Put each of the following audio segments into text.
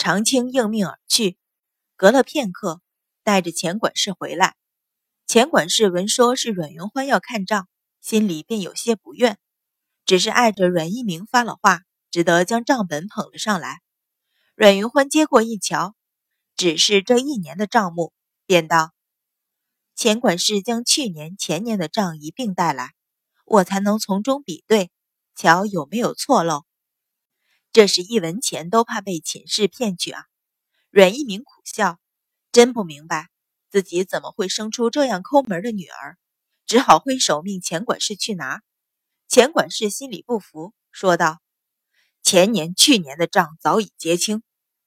长青应命而去。隔了片刻，带着钱管事回来。钱管事闻说是阮云欢要看账，心里便有些不愿，只是碍着阮一鸣发了话，只得将账本捧了上来。阮云欢接过一瞧，只是这一年的账目，便道：“钱管事将去年、前年的账一并带来，我才能从中比对，瞧有没有错漏。这是一文钱都怕被秦氏骗去啊！”阮一鸣苦笑，真不明白。自己怎么会生出这样抠门的女儿？只好挥手命钱管事去拿。钱管事心里不服，说道：“前年、去年的账早已结清，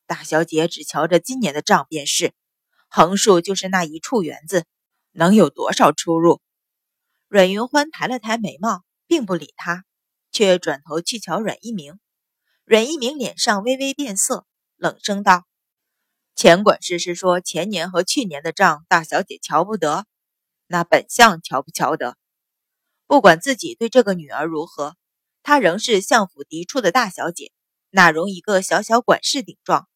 大小姐只瞧着今年的账便是。横竖就是那一处园子，能有多少出入？”阮云欢抬了抬眉毛，并不理他，却转头去瞧阮一鸣。阮一鸣脸上微微变色，冷声道。钱管事是说前年和去年的账，大小姐瞧不得，那本相瞧不瞧得？不管自己对这个女儿如何，她仍是相府嫡出的大小姐，哪容一个小小管事顶撞？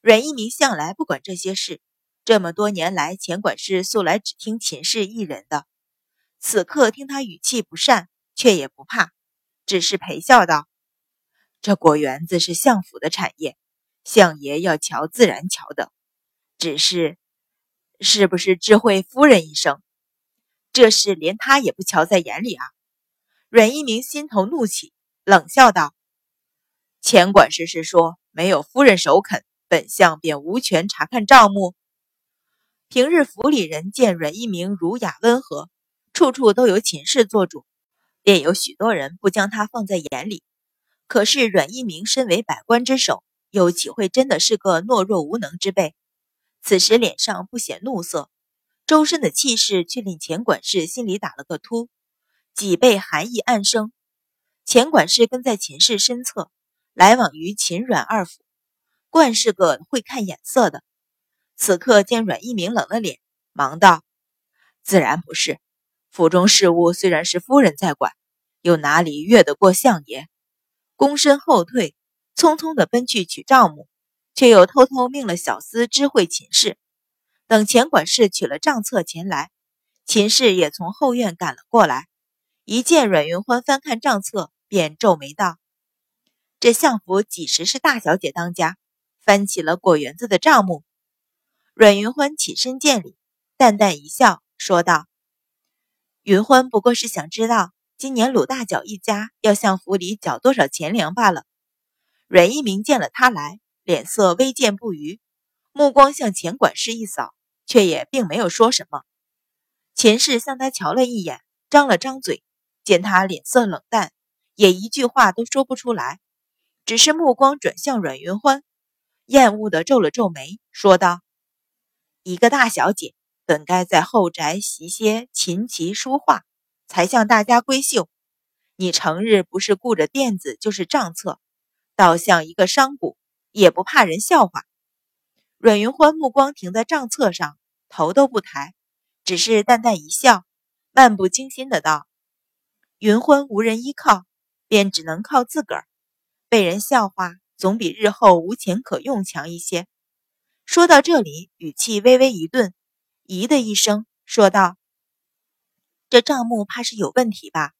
阮一鸣向来不管这些事，这么多年来，钱管事素来只听秦氏一人的，此刻听他语气不善，却也不怕，只是陪笑道：“这果园子是相府的产业。”相爷要瞧，自然瞧的，只是，是不是智慧夫人一声？这事连他也不瞧在眼里啊！阮一鸣心头怒起，冷笑道：“钱管事是说，没有夫人首肯，本相便无权查看账目。”平日府里人见阮一鸣儒雅温和，处处都由秦氏做主，便有许多人不将他放在眼里。可是阮一鸣身为百官之首。又岂会真的是个懦弱无能之辈？此时脸上不显怒色，周身的气势却令钱管事心里打了个突，脊背寒意暗生。钱管事跟在秦氏身侧，来往于秦阮二府，惯是个会看眼色的。此刻见阮一鸣冷了脸，忙道：“自然不是。府中事务虽然是夫人在管，又哪里越得过相爷？”躬身后退。匆匆地奔去取账目，却又偷偷命了小厮知会秦氏。等钱管事取了账册前来，秦氏也从后院赶了过来。一见阮云欢翻看账册，便皱眉道：“这相府几时是大小姐当家，翻起了果园子的账目？”阮云欢起身见礼，淡淡一笑，说道：“云欢不过是想知道今年鲁大脚一家要向府里缴多少钱粮罢了。”阮一鸣见了他来，脸色微见不愉，目光向钱管事一扫，却也并没有说什么。钱氏向他瞧了一眼，张了张嘴，见他脸色冷淡，也一句话都说不出来，只是目光转向阮云欢，厌恶地皱了皱眉，说道：“一个大小姐，本该在后宅习些琴棋书画，才向大家闺秀。你成日不是顾着垫子，就是账册。”倒像一个商贾，也不怕人笑话。阮云欢目光停在账册上，头都不抬，只是淡淡一笑，漫不经心的道：“云欢无人依靠，便只能靠自个儿。被人笑话，总比日后无钱可用强一些。”说到这里，语气微微一顿，咦的一声，说道：“这账目怕是有问题吧？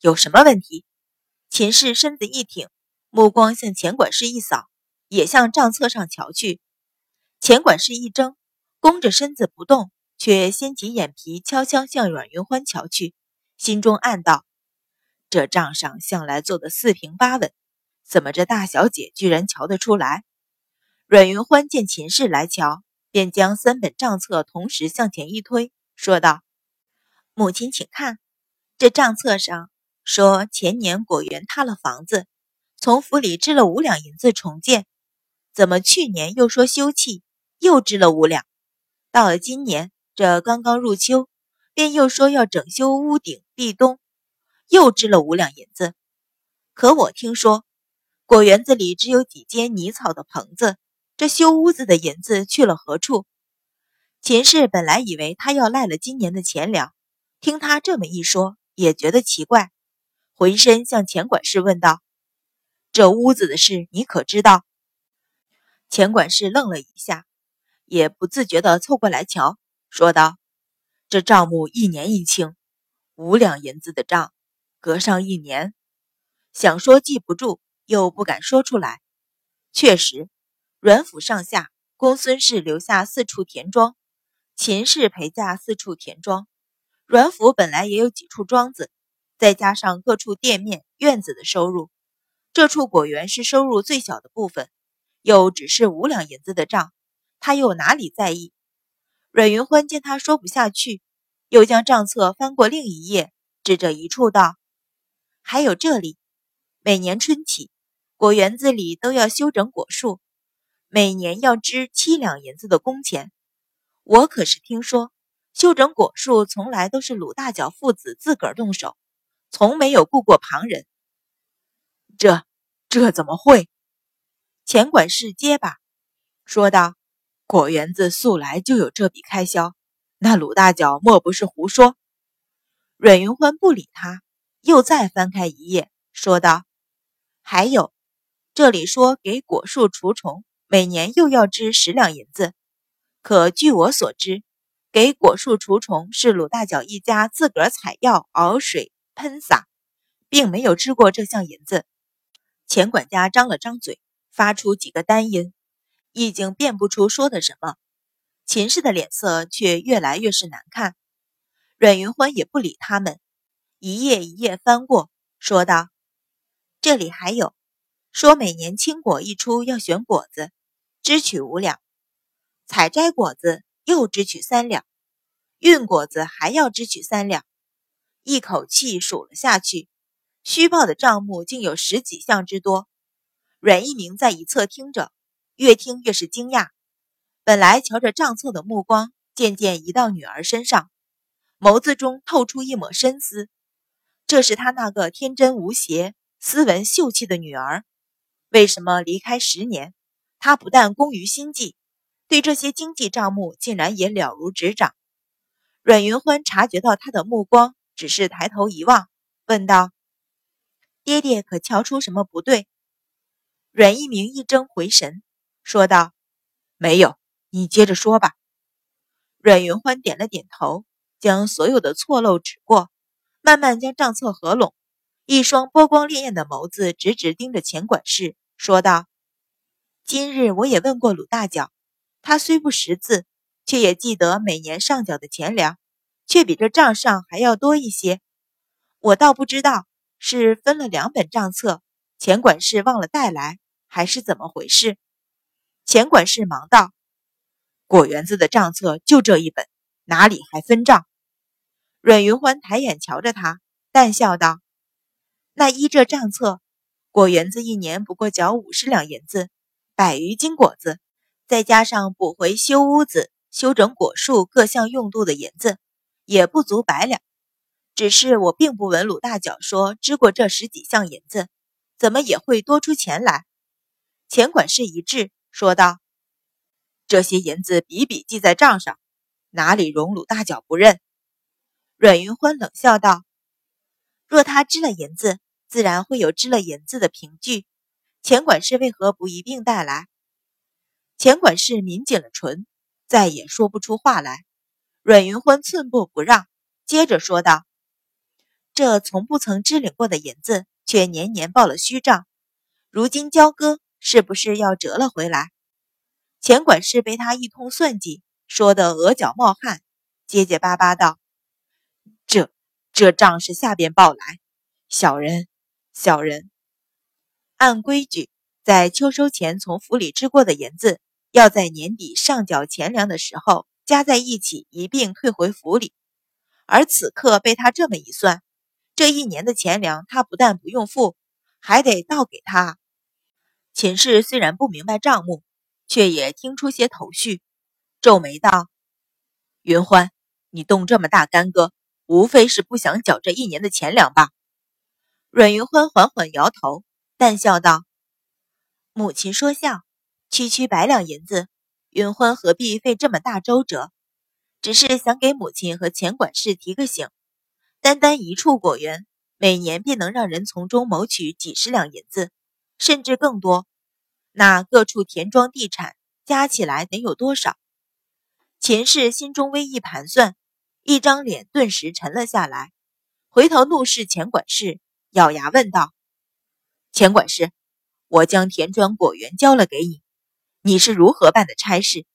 有什么问题？”秦氏身子一挺。目光向钱管事一扫，也向账册上瞧去。钱管事一怔，弓着身子不动，却掀起眼皮，悄悄向阮云欢瞧去，心中暗道：这账上向来做的四平八稳，怎么这大小姐居然瞧得出来？阮云欢见秦氏来瞧，便将三本账册同时向前一推，说道：“母亲，请看，这账册上说前年果园塌了房子。”从府里支了五两银子重建，怎么去年又说休憩，又支了五两？到了今年，这刚刚入秋，便又说要整修屋顶壁咚，又支了五两银子。可我听说，果园子里只有几间泥草的棚子，这修屋子的银子去了何处？秦氏本来以为他要赖了今年的钱粮，听他这么一说，也觉得奇怪，回身向钱管事问道。这屋子的事，你可知道？钱管事愣了一下，也不自觉地凑过来瞧，说道：“这账目一年一清，五两银子的账，隔上一年，想说记不住，又不敢说出来。确实，阮府上下，公孙氏留下四处田庄，秦氏陪嫁四处田庄，阮府本来也有几处庄子，再加上各处店面、院子的收入，这处果园是收入最小的部分。”又只是五两银子的账，他又哪里在意？阮云欢见他说不下去，又将账册翻过另一页，指着一处道：“还有这里，每年春起，果园子里都要修整果树，每年要支七两银子的工钱。我可是听说，修整果树从来都是鲁大脚父子自个儿动手，从没有雇过旁人。这，这怎么会？”钱管事结巴说道：“果园子素来就有这笔开销，那鲁大脚莫不是胡说？”阮云欢不理他，又再翻开一页，说道：“还有，这里说给果树除虫，每年又要支十两银子。可据我所知，给果树除虫是鲁大脚一家自个儿采药、熬水、喷洒，并没有支过这项银子。”钱管家张了张嘴。发出几个单音，已经辨不出说的什么。秦氏的脸色却越来越是难看。阮云欢也不理他们，一页一页翻过，说道：“这里还有，说每年青果一出要选果子，支取五两；采摘果子又支取三两；运果子还要支取三两。”一口气数了下去，虚报的账目竟有十几项之多。阮一鸣在一侧听着，越听越是惊讶。本来瞧着账册的目光渐渐移到女儿身上，眸子中透出一抹深思。这是他那个天真无邪、斯文秀气的女儿，为什么离开十年，他不但工于心计，对这些经济账目竟然也了如指掌？阮云欢察觉到他的目光，只是抬头一望，问道：“爹爹可瞧出什么不对？”阮一鸣一怔回神，说道：“没有，你接着说吧。”阮云欢点了点头，将所有的错漏指过，慢慢将账册合拢，一双波光潋滟的眸子直直盯着钱管事，说道：“今日我也问过鲁大脚，他虽不识字，却也记得每年上缴的钱粮，却比这账上还要多一些。我倒不知道是分了两本账册，钱管事忘了带来。”还是怎么回事？钱管事忙道：“果园子的账册就这一本，哪里还分账？”阮云欢抬眼瞧着他，淡笑道：“那依这账册，果园子一年不过缴五十两银子，百余斤果子，再加上补回修屋子、修整果树各项用度的银子，也不足百两。只是我并不闻鲁大脚说支过这十几项银子，怎么也会多出钱来？”钱管事一致说道：“这些银子笔笔记在账上，哪里容鲁大脚不认？”阮云欢冷笑道：“若他支了银子，自然会有支了银子的凭据。钱管事为何不一并带来？”钱管事抿紧了唇，再也说不出话来。阮云欢寸步不让，接着说道：“这从不曾支领过的银子，却年年报了虚账，如今交割。”是不是要折了回来？钱管事被他一通算计，说得额角冒汗，结结巴巴道：“这这账是下边报来，小人小人。按规矩，在秋收前从府里支过的银子，要在年底上缴钱粮的时候加在一起一并退回府里。而此刻被他这么一算，这一年的钱粮他不但不用付，还得倒给他。”秦氏虽然不明白账目，却也听出些头绪，皱眉道：“云欢，你动这么大干戈，无非是不想缴这一年的钱粮吧？”阮云欢缓缓摇头，淡笑道：“母亲说笑，区区百两银子，云欢何必费这么大周折？只是想给母亲和钱管事提个醒，单单一处果园，每年便能让人从中谋取几十两银子。”甚至更多，那各处田庄地产加起来得有多少？秦氏心中微一盘算，一张脸顿时沉了下来，回头怒视钱管事，咬牙问道：“钱管事，我将田庄果园交了给你，你是如何办的差事？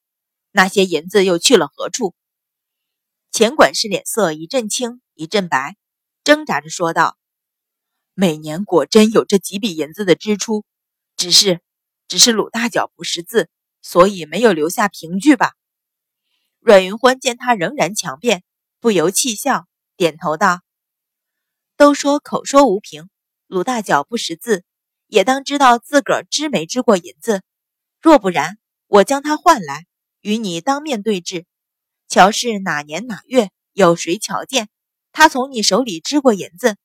那些银子又去了何处？”钱管事脸色一阵青一阵白，挣扎着说道：“每年果真有这几笔银子的支出，只是……”只是鲁大脚不识字，所以没有留下凭据吧？阮云欢见他仍然强辩，不由气笑，点头道：“都说口说无凭，鲁大脚不识字，也当知道自个儿支没支过银子。若不然，我将他唤来，与你当面对质，瞧是哪年哪月，有谁瞧见他从你手里支过银子？”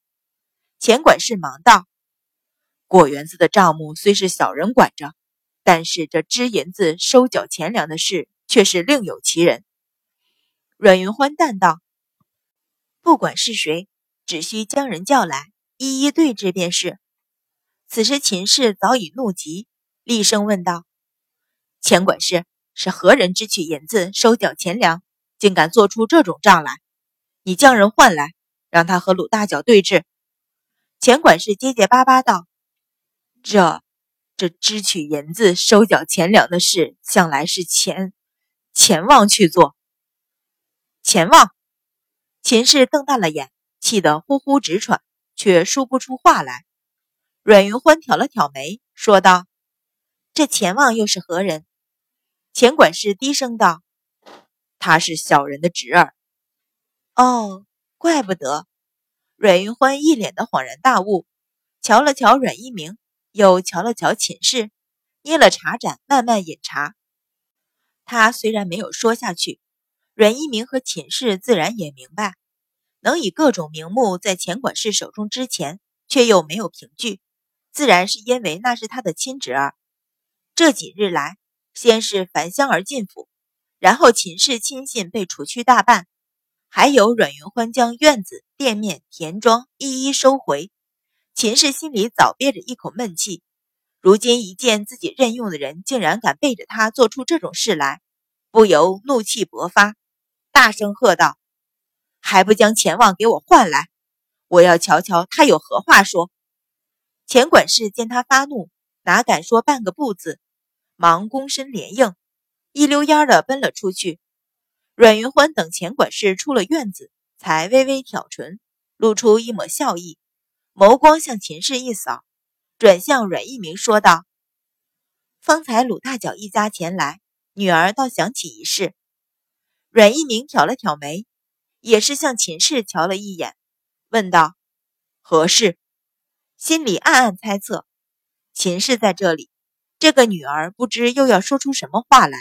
钱管事忙道。果园子的账目虽是小人管着，但是这支银子收缴钱粮的事却是另有其人。阮云欢淡道：“不管是谁，只需将人叫来，一一对质便是。”此时秦氏早已怒极，厉声问道：“钱管事是何人支取银子收缴钱粮，竟敢做出这种账来？你将人唤来，让他和鲁大脚对质。”钱管事结结巴巴道。这，这支取银子、收缴钱粮的事，向来是钱钱旺去做。钱旺，秦氏瞪大了眼，气得呼呼直喘，却说不出话来。阮云欢挑了挑眉，说道：“这钱旺又是何人？”钱管事低声道：“他是小人的侄儿。”哦，怪不得。阮云欢一脸的恍然大悟，瞧了瞧阮一鸣。又瞧了瞧寝室，捏了茶盏，慢慢饮茶。他虽然没有说下去，阮一鸣和寝室自然也明白，能以各种名目在钱管事手中支钱，却又没有凭据，自然是因为那是他的亲侄儿。这几日来，先是樊香儿进府，然后秦氏亲信被除去大半，还有阮云欢将院子、店面、田庄一一收回。秦氏心里早憋着一口闷气，如今一见自己任用的人竟然敢背着他做出这种事来，不由怒气勃发，大声喝道：“还不将钱旺给我唤来！我要瞧瞧他有何话说！”钱管事见他发怒，哪敢说半个不字，忙躬身连应，一溜烟的奔了出去。阮云欢等钱管事出了院子，才微微挑唇，露出一抹笑意。眸光向秦氏一扫，转向阮一鸣说道：“方才鲁大脚一家前来，女儿倒想起一事。”阮一鸣挑了挑眉，也是向秦氏瞧了一眼，问道：“何事？”心里暗暗猜测，秦氏在这里，这个女儿不知又要说出什么话来。